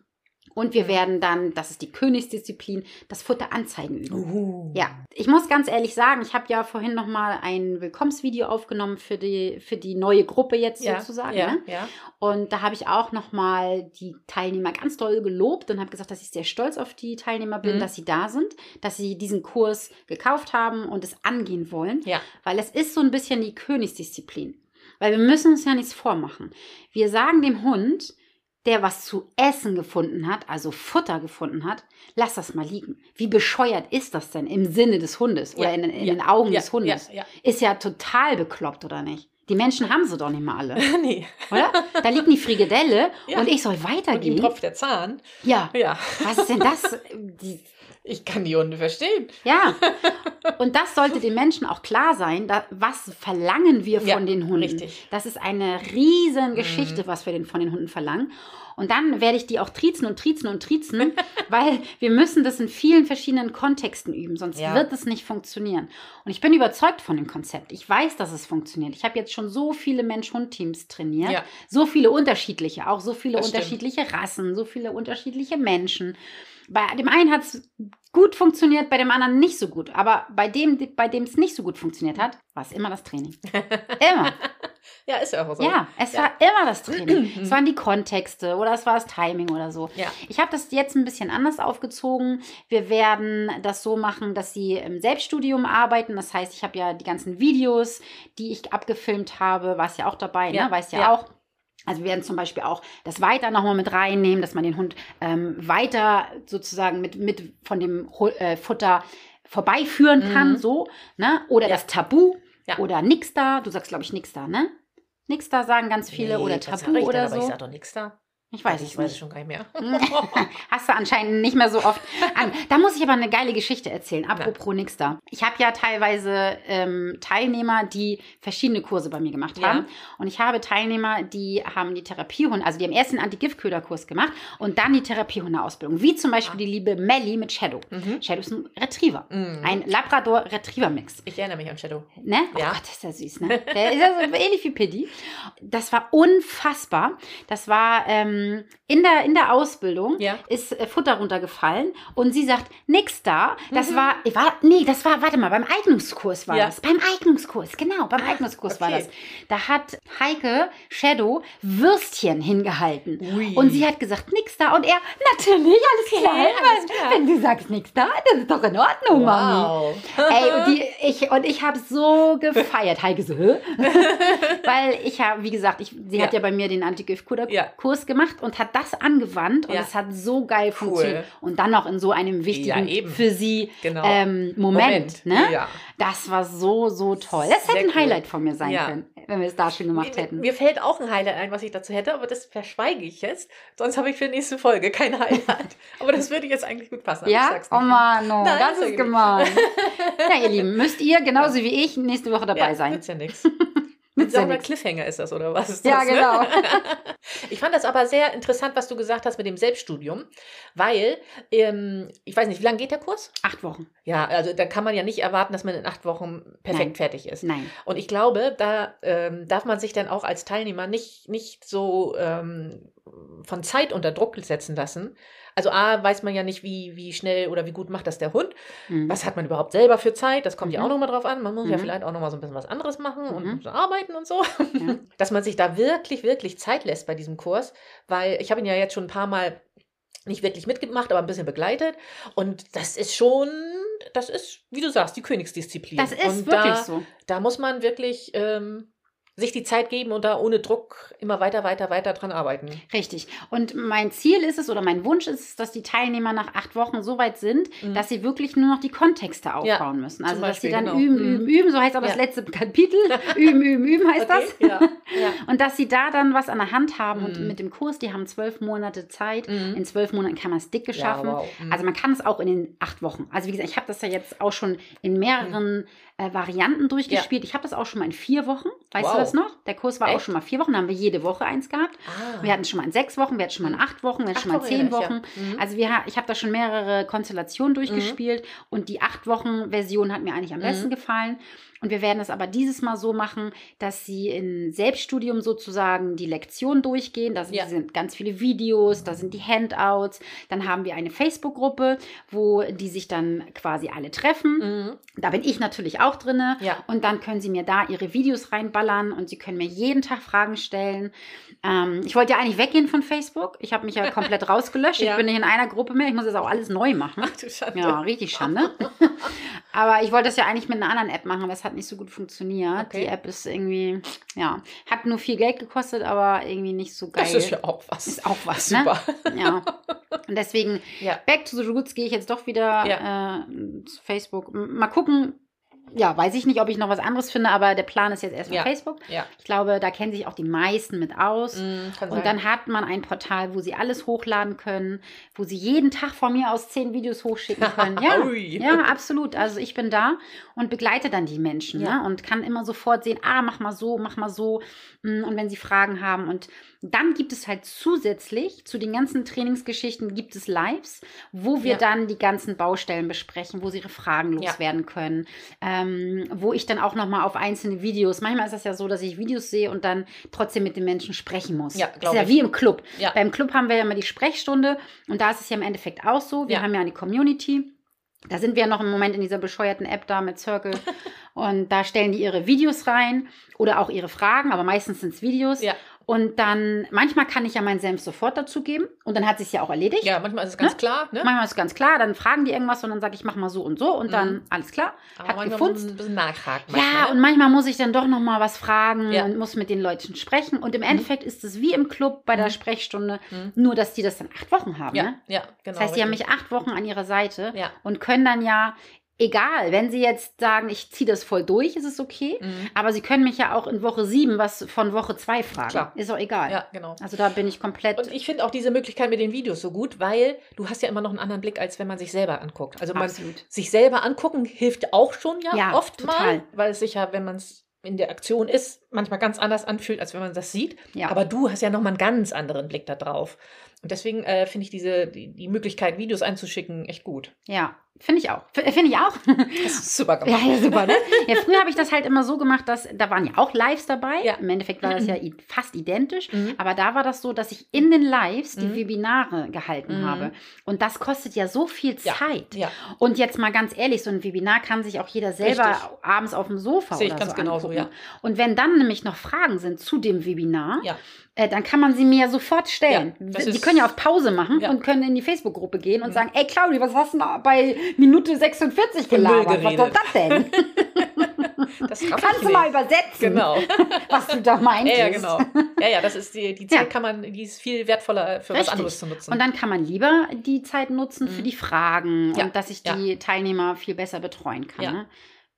Und wir werden dann, das ist die Königsdisziplin, das Futter anzeigen üben. Uh. Ja, ich muss ganz ehrlich sagen, ich habe ja vorhin noch mal ein Willkommensvideo aufgenommen für die, für die neue Gruppe jetzt Ja, sozusagen. ja, Ne? ja. Und da habe ich auch noch mal die Teilnehmer ganz doll gelobt und habe gesagt, dass ich sehr stolz auf die Teilnehmer bin, Mhm. dass sie da sind, dass sie diesen Kurs gekauft haben und es angehen wollen. Ja. Weil es ist so ein bisschen die Königsdisziplin. Weil wir müssen uns ja nichts vormachen. Wir sagen dem Hund, der was zu essen gefunden hat, also Futter gefunden hat, lass das mal liegen. Wie bescheuert ist das denn im Sinne des Hundes oder Ja, in, in ja, den Augen ja, des Hundes? Ist ja total bekloppt, oder nicht? Die Menschen haben sie doch nicht mal alle, <laughs> nee. oder? Da liegt die Frikadelle und ich soll Und ihm weitergehen. tropft der Zahn. Ja, Ja. was ist denn das? <laughs> Die, Ich kann die Hunde verstehen. ja, <laughs> und das sollte den Menschen auch klar sein, da, was verlangen wir von Ja, den Hunden. richtig. Das ist eine riesen Geschichte, Mhm. was wir den, von den Hunden verlangen. Und dann werde ich die auch triezen und triezen und triezen, <laughs> weil wir müssen das in vielen verschiedenen Kontexten üben, sonst Ja. wird es nicht funktionieren. Und ich bin überzeugt von dem Konzept. Ich weiß, dass es funktioniert. Ich habe jetzt schon so viele Mensch-Hund-Teams trainiert, Ja. so viele unterschiedliche, auch so viele Das stimmt. unterschiedliche Rassen, so viele unterschiedliche Menschen. Bei dem einen hat es gut funktioniert, bei dem anderen nicht so gut. Aber bei dem, bei dem es nicht so gut funktioniert hat, war es immer das Training. <laughs> Immer. Ja, ist ja auch so. Ja, es Ja. war immer das Training. <clears throat> es waren die Kontexte oder es war das Timing oder so. Ja. Ich habe das jetzt ein bisschen anders aufgezogen. Wir werden das so machen, dass sie im Selbststudium arbeiten. Das heißt, ich habe ja die ganzen Videos, die ich abgefilmt habe, war es ja auch dabei, Ja, ne? Weißt ja, ja. auch. Also wir werden zum Beispiel auch das weiter nochmal mit reinnehmen, dass man den Hund ähm, weiter sozusagen mit, mit von dem äh, Futter vorbeiführen kann, Mhm. so, ne? Oder Ja. das Tabu Ja. oder nix da. Du sagst, glaube ich, nix da, ne? Nix da sagen ganz viele oder was sag Tabu oder aber so. Ich sag doch nichts da. Ich weiß ich es weiß nicht. es schon gar nicht mehr. <laughs> Hast du anscheinend nicht mehr so oft an. Da muss ich aber eine geile Geschichte erzählen. Apropos nix da. Ich habe ja teilweise ähm, Teilnehmer, die verschiedene Kurse bei mir gemacht Ja. haben. Und ich habe Teilnehmer, die haben die Therapiehunde, also die haben erst den Anti-Giftköder-Kurs gemacht und dann die Therapiehunde-Ausbildung. Wie zum Beispiel die liebe Melly mit Shadow. Mhm. Shadow ist ein Retriever. Mhm. Ein Labrador-Retriever-Mix. Ich erinnere mich an Shadow. Ne? Oh Ja. Gott, ist der süß, ne? <laughs> Der ist ja so ähnlich wie Piddy. Das war unfassbar. Das war ähm, in, der, in der Ausbildung Ja. ist äh, Futter runtergefallen und sie sagt, nix da. Das Mhm. war, war, nee, das war, warte mal, beim Eignungskurs war Ja. das. Beim Eignungskurs, genau, beim Ah, Eignungskurs war okay. das. Da hat Heike Shadow Würstchen hingehalten. Ui. Und sie hat gesagt, nix da. Und er, natürlich, alles klar. alles klar. Wenn du sagst, nix da, das ist doch in Ordnung, Mami. Wow. Ey, und, die, ich, und ich habe so gefeiert. Heike so? <laughs> Weil ich habe, wie gesagt, ich, sie hat Ja. ja bei mir den Ja. Anti-Gift-Kurs gemacht und hat das angewandt und Ja. es hat so geil funktioniert. Und dann noch in so einem wichtigen Ja, für sie Genau. ähm, Moment. Ne? Ja. Das war so, so toll. Das Sehr hätte ein cool. Highlight von mir sein können, wenn wir es da schon gemacht Mir, hätten. mir fällt auch ein Highlight ein, was ich dazu hätte, aber das verschweige ich jetzt. Sonst habe ich für die nächste Folge kein Highlight. <laughs> aber das würde jetzt eigentlich gut passen. Ja, oh. Mann, oh, Nein, das ist gemein. <laughs> ja, ihr Lieben, müsst ihr genauso wie ich nächste Woche dabei sein. Nützt ja nichts. <laughs> Sag mal, nix. Cliffhanger ist das, oder was ist Ja, das? ne? genau. <laughs> Ich fand das aber sehr interessant, was du gesagt hast mit dem Selbststudium, weil, ähm, ich weiß nicht, wie lange geht der Kurs? Acht Wochen. Ja, also da kann man ja nicht erwarten, dass man in acht Wochen perfekt Nein. fertig ist. Nein. Und ich glaube, da ähm, darf man sich dann auch als Teilnehmer nicht, nicht so ähm, von Zeit unter Druck setzen lassen. Also A, weiß man ja nicht, wie, wie schnell oder wie gut macht das der Hund. Mhm. Was hat man überhaupt selber für Zeit? Das kommt ja Mhm. auch nochmal drauf an. Man muss ja Mhm. vielleicht auch nochmal so ein bisschen was anderes machen und Mhm. so arbeiten und so. Ja. <laughs> Dass man sich da wirklich, wirklich Zeit lässt bei diesem Kurs. Weil ich habe ihn ja jetzt schon ein paar Mal nicht wirklich mitgemacht, aber ein bisschen begleitet. Und das ist schon, das ist, wie du sagst, die Königsdisziplin. Das ist und wirklich da, so. da muss man wirklich ähm, sich die Zeit geben und da ohne Druck immer weiter, weiter, weiter dran arbeiten. Richtig. Und mein Ziel ist es oder mein Wunsch ist es, dass die Teilnehmer nach acht Wochen so weit sind, Mhm. dass sie wirklich nur noch die Kontexte aufbauen müssen. Also, zum dass sie Beispiel, dann genau. üben, Mhm. üben, üben. So heißt auch das Ja. letzte Kapitel. <laughs> üben, üben, üben heißt das. Okay, Ja, ja. <laughs> Und dass sie da dann was an der Hand haben und Mhm. mit dem Kurs, die haben zwölf Monate Zeit. Mhm. In zwölf Monaten kann man es dicke Ja, schaffen. wow. Mhm. Also man kann es auch in den acht Wochen. Also wie gesagt, ich habe das ja jetzt auch schon in mehreren äh, Varianten durchgespielt. Ich habe das auch schon mal in vier Wochen. Weißt Wow. du das noch? Der Kurs war auch Echt? schon mal vier Wochen. Da haben wir jede Woche eins gehabt. Ah. Wir hatten es schon mal in sechs Wochen, wir hatten schon mal in acht Wochen, wir hatten Acht schon mal in zehn Wochen. ich, ja. Mhm. Also wir, ich habe da schon mehrere Konstellationen durchgespielt und die acht Wochen Version hat mir eigentlich am Mhm. besten gefallen. Und wir werden es aber dieses Mal so machen, dass sie in Selbststudium sozusagen die Lektion durchgehen. Da sind, Ja. sind ganz viele Videos, da sind die Handouts. Dann haben wir eine Facebook-Gruppe, wo die sich dann quasi alle treffen. Mhm. Da bin ich natürlich auch drinne. Ja. Und dann können Sie mir da Ihre Videos reinballern und Sie können mir jeden Tag Fragen stellen. Ähm, ich wollte ja eigentlich weggehen von Facebook. Ich habe mich ja komplett <laughs> rausgelöscht. Ja. Ich bin nicht in einer Gruppe mehr. Ich muss jetzt auch alles neu machen. Ach du Schande. Ja, richtig Schande. <laughs> Aber ich wollte das ja eigentlich mit einer anderen App machen, es hat nicht so gut funktioniert. Okay. Die App ist irgendwie, ja, hat nur viel Geld gekostet, aber irgendwie nicht so geil. Das ist ja auch was. Ist auch was, Super. ne? Ja. Und deswegen, Ja. back to the roots gehe ich jetzt doch wieder äh, zu Facebook. Mal gucken. Ja, weiß ich nicht, ob ich noch was anderes finde, aber der Plan ist jetzt erstmal Ja. Facebook. Ja. Ich glaube, da kennen sich auch die meisten mit aus. Kann Und sein. dann hat man ein Portal, wo sie alles hochladen können, wo sie jeden Tag von mir aus zehn Videos hochschicken können. <laughs> Ja, ja absolut. Also ich bin da und begleite dann die Menschen Ja. ne? und kann immer sofort sehen, ah, mach mal so, mach mal so. Mm, Und wenn sie Fragen haben. Und dann gibt es halt zusätzlich zu den ganzen Trainingsgeschichten gibt es Lives, wo wir dann die ganzen Baustellen besprechen, wo sie ihre Fragen loswerden können, ähm, wo ich dann auch noch mal auf einzelne Videos, manchmal ist das ja so, dass ich Videos sehe und dann trotzdem mit den Menschen sprechen muss. Ja, das ist glaub ja ich. wie im Club. Ja. Beim Club haben wir ja immer die Sprechstunde und da ist es ja im Endeffekt auch so. Wir Ja. haben ja eine Community. Da sind wir noch im Moment in dieser bescheuerten App da mit Circle. <laughs> und da stellen die ihre Videos rein oder auch ihre Fragen, aber meistens sind es Videos. Ja. Und dann, manchmal kann ich ja meinen Senf sofort dazugeben und dann hat sich ja auch erledigt. Ja, manchmal ist es ganz Ne? klar, ne? Manchmal ist ganz klar, dann fragen die irgendwas und dann sage ich, mach mal so und so und dann alles klar, Aber hat gefunzt. ein bisschen nachhaken. Ja, manchmal, und ne? manchmal muss ich dann doch noch mal was fragen Ja. und muss mit den Leuten sprechen. Und im Endeffekt ist es wie im Club bei der Mhm. Sprechstunde, Mhm. nur dass die das dann acht Wochen haben. ja, Ne? ja, genau. Das heißt, die haben mich acht Wochen an ihrer Seite Ja. und können dann ja, egal, wenn sie jetzt sagen, ich ziehe das voll durch, ist es okay. Mhm. Aber sie können mich ja auch in Woche sieben was von Woche zwei fragen. Klar. Ist auch egal. Ja, genau. Also da bin ich komplett. Und ich finde auch diese Möglichkeit mit den Videos so gut, weil du hast ja immer noch einen anderen Blick, als wenn man sich selber anguckt. Also man, absolut. sich selber angucken hilft auch schon ja, Ja, oft total. mal, weil es sich ja, wenn man es in der Aktion ist, manchmal ganz anders anfühlt, als wenn man das sieht. Ja. Aber du hast ja nochmal einen ganz anderen Blick da drauf. Und deswegen äh, finde ich diese, die, die Möglichkeit, Videos einzuschicken, echt gut. Ja, finde ich auch. F- Finde ich auch. <laughs> Das ist super Ja, gemacht. ja, super, ne? Ja, früher habe ich das halt immer so gemacht, dass da waren ja auch Lives dabei. Ja. Im Endeffekt war das ja i- fast identisch. Mhm. Aber da war das so, dass ich in den Lives die Mhm. Webinare gehalten Mhm. habe. Und das kostet ja so viel Ja. Zeit. Ja, Und jetzt mal ganz ehrlich, so ein Webinar kann sich auch jeder selber Richtig. abends auf dem Sofa Sehe ich oder ganz so genauso, ja. Und wenn dann nämlich noch Fragen sind zu dem Webinar, ja. äh, dann kann man sie mir sofort stellen. Ja, die können ja auf Pause machen Ja. und können in die Facebook-Gruppe gehen und Mhm. sagen, ey Claudi, was hast du bei Minute 46 Von Müll gelabert? Was soll geredet. das denn? <laughs> Das Kannst du mal übersetzen, Genau. <laughs> was du da meintest? Ja, ja, genau. <laughs> Ja, ja, das ist die, die Zeit Ja. kann man, die ist viel wertvoller für was Richtig. anderes zu nutzen. Und dann kann man lieber die Zeit nutzen für Mhm. die Fragen Ja, und dass ich die Teilnehmer viel besser betreuen kann. Ne?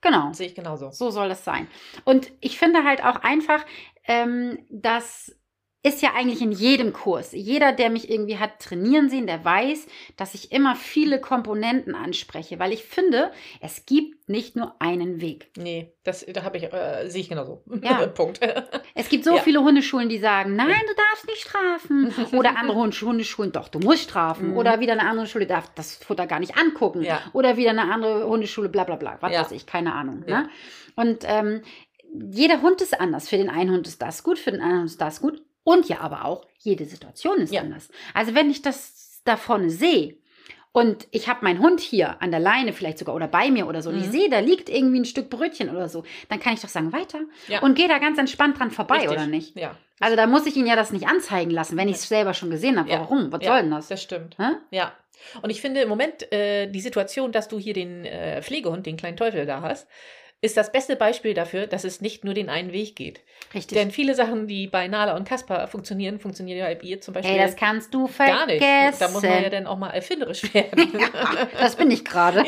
Genau. sehe ich genauso. So soll das sein. Und ich finde halt auch einfach, ähm, das ist ja eigentlich in jedem Kurs. Jeder, der mich irgendwie hat trainieren sehen, der weiß, dass ich immer viele Komponenten anspreche, weil ich finde, es gibt nicht nur einen Weg. Nee, das da habe ich, äh, sehe ich genauso. <laughs> Ja. Punkt. <laughs> Es gibt so Ja. viele Hundeschulen, die sagen, nein, du darfst nicht strafen. <laughs> Oder andere Hund- Hundeschulen, doch, du musst strafen. Mhm. Oder wieder eine andere Schule darf das Futter gar nicht angucken. Ja. Oder wieder eine andere Hundeschule, bla bla bla. Was weiß ich, keine Ahnung. Ne? Und ähm, jeder Hund ist anders. Für den einen Hund ist das gut, für den anderen ist das gut. Und ja, aber auch jede Situation ist Ja. anders. Also wenn ich das da vorne sehe und ich habe meinen Hund hier an der Leine vielleicht sogar oder bei mir oder so und ich Mhm. sehe, da liegt irgendwie ein Stück Brötchen oder so, dann kann ich doch sagen, weiter Ja. und gehe da ganz entspannt dran vorbei, Richtig. oder nicht? Ja. Also da muss ich ihn ja das nicht anzeigen lassen, wenn ich es selber schon gesehen habe. Ja. Warum? Was ja, soll denn das? Das stimmt. Hä? Ja. Und ich finde im Moment äh, die Situation, dass du hier den äh, Pflegehund, den kleinen Teufel da hast, ist das beste Beispiel dafür, dass es nicht nur den einen Weg geht. Richtig. Denn viele Sachen, die bei Nala und Kaspar funktionieren, funktionieren ja bei ihr zum Beispiel Ey, das kannst du gar vergessen. nicht. Da muss man ja dann auch mal erfinderisch <laughs> werden. Das bin ich gerade.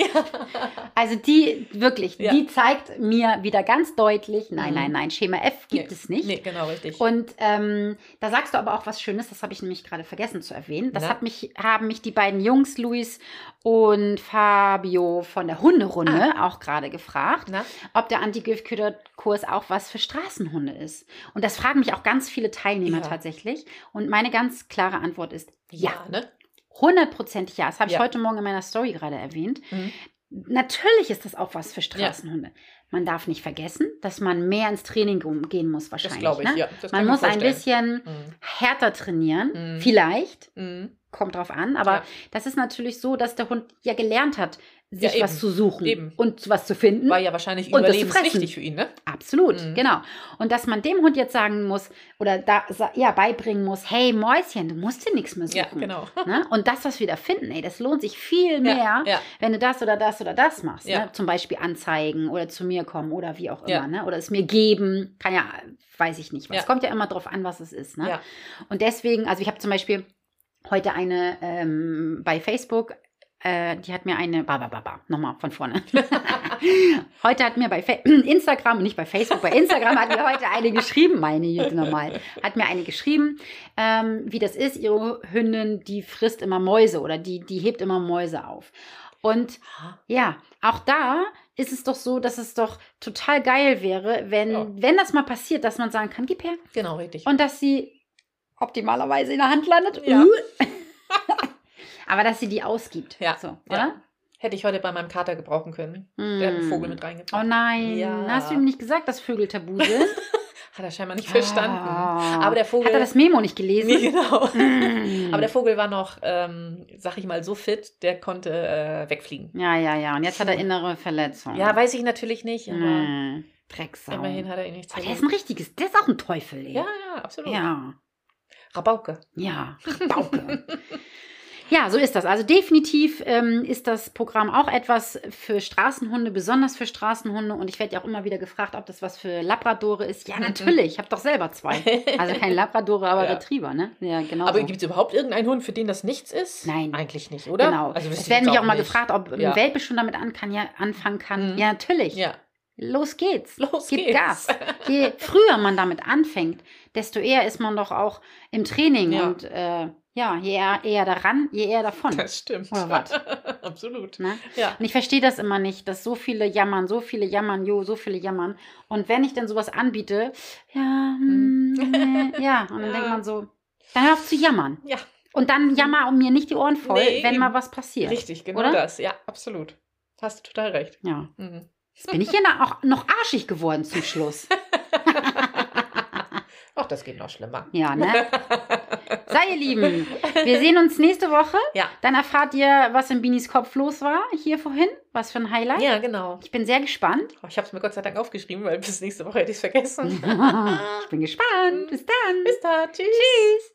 Also die, wirklich, Ja. die zeigt mir wieder ganz deutlich, nein, Mhm. nein, nein, Schema F gibt Nee. es nicht. Nee, genau richtig. Und ähm, da sagst du aber auch was Schönes, das habe ich nämlich gerade vergessen zu erwähnen. Das Na? hat mich, haben mich die beiden Jungs, Luis und Fabio von der Hunderunde auch gerade gefragt, Na? Ob der Anti-Gift-Kurs auch was für Straßenhunde ist. Und das fragen mich auch ganz viele Teilnehmer Ja. tatsächlich. Und meine ganz klare Antwort ist ja. Ja, ne? Hundertprozentig ja. Das habe ich Ja. heute Morgen in meiner Story gerade erwähnt. Mhm. Natürlich ist das auch was für Straßenhunde. Man darf nicht vergessen, dass man mehr ins Training gehen muss Das wahrscheinlich. glaube ich, ne? ja. Das Man muss ein bisschen Mhm. härter trainieren, Mhm. vielleicht, Mhm. kommt drauf an, aber Ja. das ist natürlich so, dass der Hund ja gelernt hat, sich Ja, was zu suchen Eben. und was zu finden. War ja wahrscheinlich Und das zu überlebenswichtig für ihn, ne? Absolut, Mhm. genau. Und dass man dem Hund jetzt sagen muss oder da ja beibringen muss, hey Mäuschen, du musst dir nichts mehr suchen. Ja, genau. <laughs> Ne? Und das, was wir da finden, ey, das lohnt sich viel mehr, Ja, wenn du das oder das oder das machst. Ja. Ne? Zum Beispiel anzeigen oder zu mir kommen oder wie auch immer. Ne? Oder es mir geben. Kann ja, weiß ich nicht. Es kommt ja immer drauf an, was es ist. Ne? Und deswegen, also ich habe zum Beispiel heute eine ähm, bei Facebook. Äh, die hat mir eine, ba, ba, ba, ba, nochmal von vorne. <laughs> heute hat mir bei Fa <clears throat> Instagram, nicht bei Facebook, bei Instagram hat mir heute eine geschrieben, meine Jüte normal, hat mir eine geschrieben, ähm, wie das ist, ihre Hündin, die frisst immer Mäuse oder die, die hebt immer Mäuse auf. Und ja, auch da ist es doch so, dass es doch total geil wäre, wenn, Ja. wenn das mal passiert, dass man sagen kann, gib her. Genau, richtig. Und dass sie optimalerweise in der Hand landet. Ja. <laughs> Aber dass sie die ausgibt. Ja, So, ja. oder? Hätte ich heute bei meinem Kater gebrauchen können. Der hat einen Mm. Vogel mit Oh reingebracht. nein, Ja. hast du ihm nicht gesagt, dass Vögel tabu sind? <laughs> Hat er scheinbar nicht verstanden. Ah. Aber der Vogel. Hat er das Memo nicht gelesen? Nee, genau. <laughs> Mm. Aber der Vogel war noch, ähm, sag ich mal, so fit, der konnte äh, wegfliegen. ja, ja, ja. Und jetzt hat er innere Verletzungen. Ja, weiß ich natürlich nicht, aber Mm. Drecksau. Immerhin hat er ihn nicht Oh, der ist zerlegt. ein richtiges, der ist auch ein Teufel. Ey. Ja, ja, absolut. Ja. Rabauke. Ja, <laughs> Bauke. Ja, so ist das. Also definitiv ähm, ist das Programm auch etwas für Straßenhunde, besonders für Straßenhunde. Und ich werde ja auch immer wieder gefragt, ob das was für Labradore ist. Ja, natürlich. Ich habe doch selber zwei. <laughs> Also kein Labradore, aber Ja. Retriever, ne? Ja, genau. Aber so. gibt es überhaupt irgendeinen Hund, für den das nichts ist? Nein. Eigentlich nicht, oder? Genau. Also es werden mich auch mal nicht. gefragt, ob Ja. ein Welpe schon damit an kann, ja, anfangen kann. Mhm. Ja, natürlich. Ja. Los geht's. Los Gib geht's. Gas. <laughs> Je früher man damit anfängt, desto eher ist man doch auch im Training. Ja. Und äh, ja, je eher, eher daran, je eher davon. Das stimmt. Oder was? <laughs> absolut. Ne? Ja. Und ich verstehe das immer nicht, dass so viele jammern, so viele jammern, jo, so viele jammern. Und wenn ich dann sowas anbiete, ja, nee, ja, und dann <laughs> Ja. denkt man so, dann hör auf zu jammern. Ja. Und dann jammer um mir nicht die Ohren voll, Nee, wenn eben. mal was passiert. Richtig, genau Oder? das. Ja, absolut. Hast du total recht. Ja. Mhm. Jetzt bin ich ja na- auch noch arschig geworden zum Schluss. <laughs> Ach, das geht noch schlimmer. Ja, ne? <laughs> So, ihr Lieben, wir sehen uns nächste Woche. Ja. Dann erfahrt ihr, was in Binis Kopf los war, hier vorhin. Was für ein Highlight. Ja, genau. Ich bin sehr gespannt. Oh, Ich habe es mir Gott sei Dank aufgeschrieben, weil bis nächste Woche hätte ich es vergessen. <laughs> ich bin gespannt. <laughs> Bis dann. Bis dann. Tschüss. Tschüss.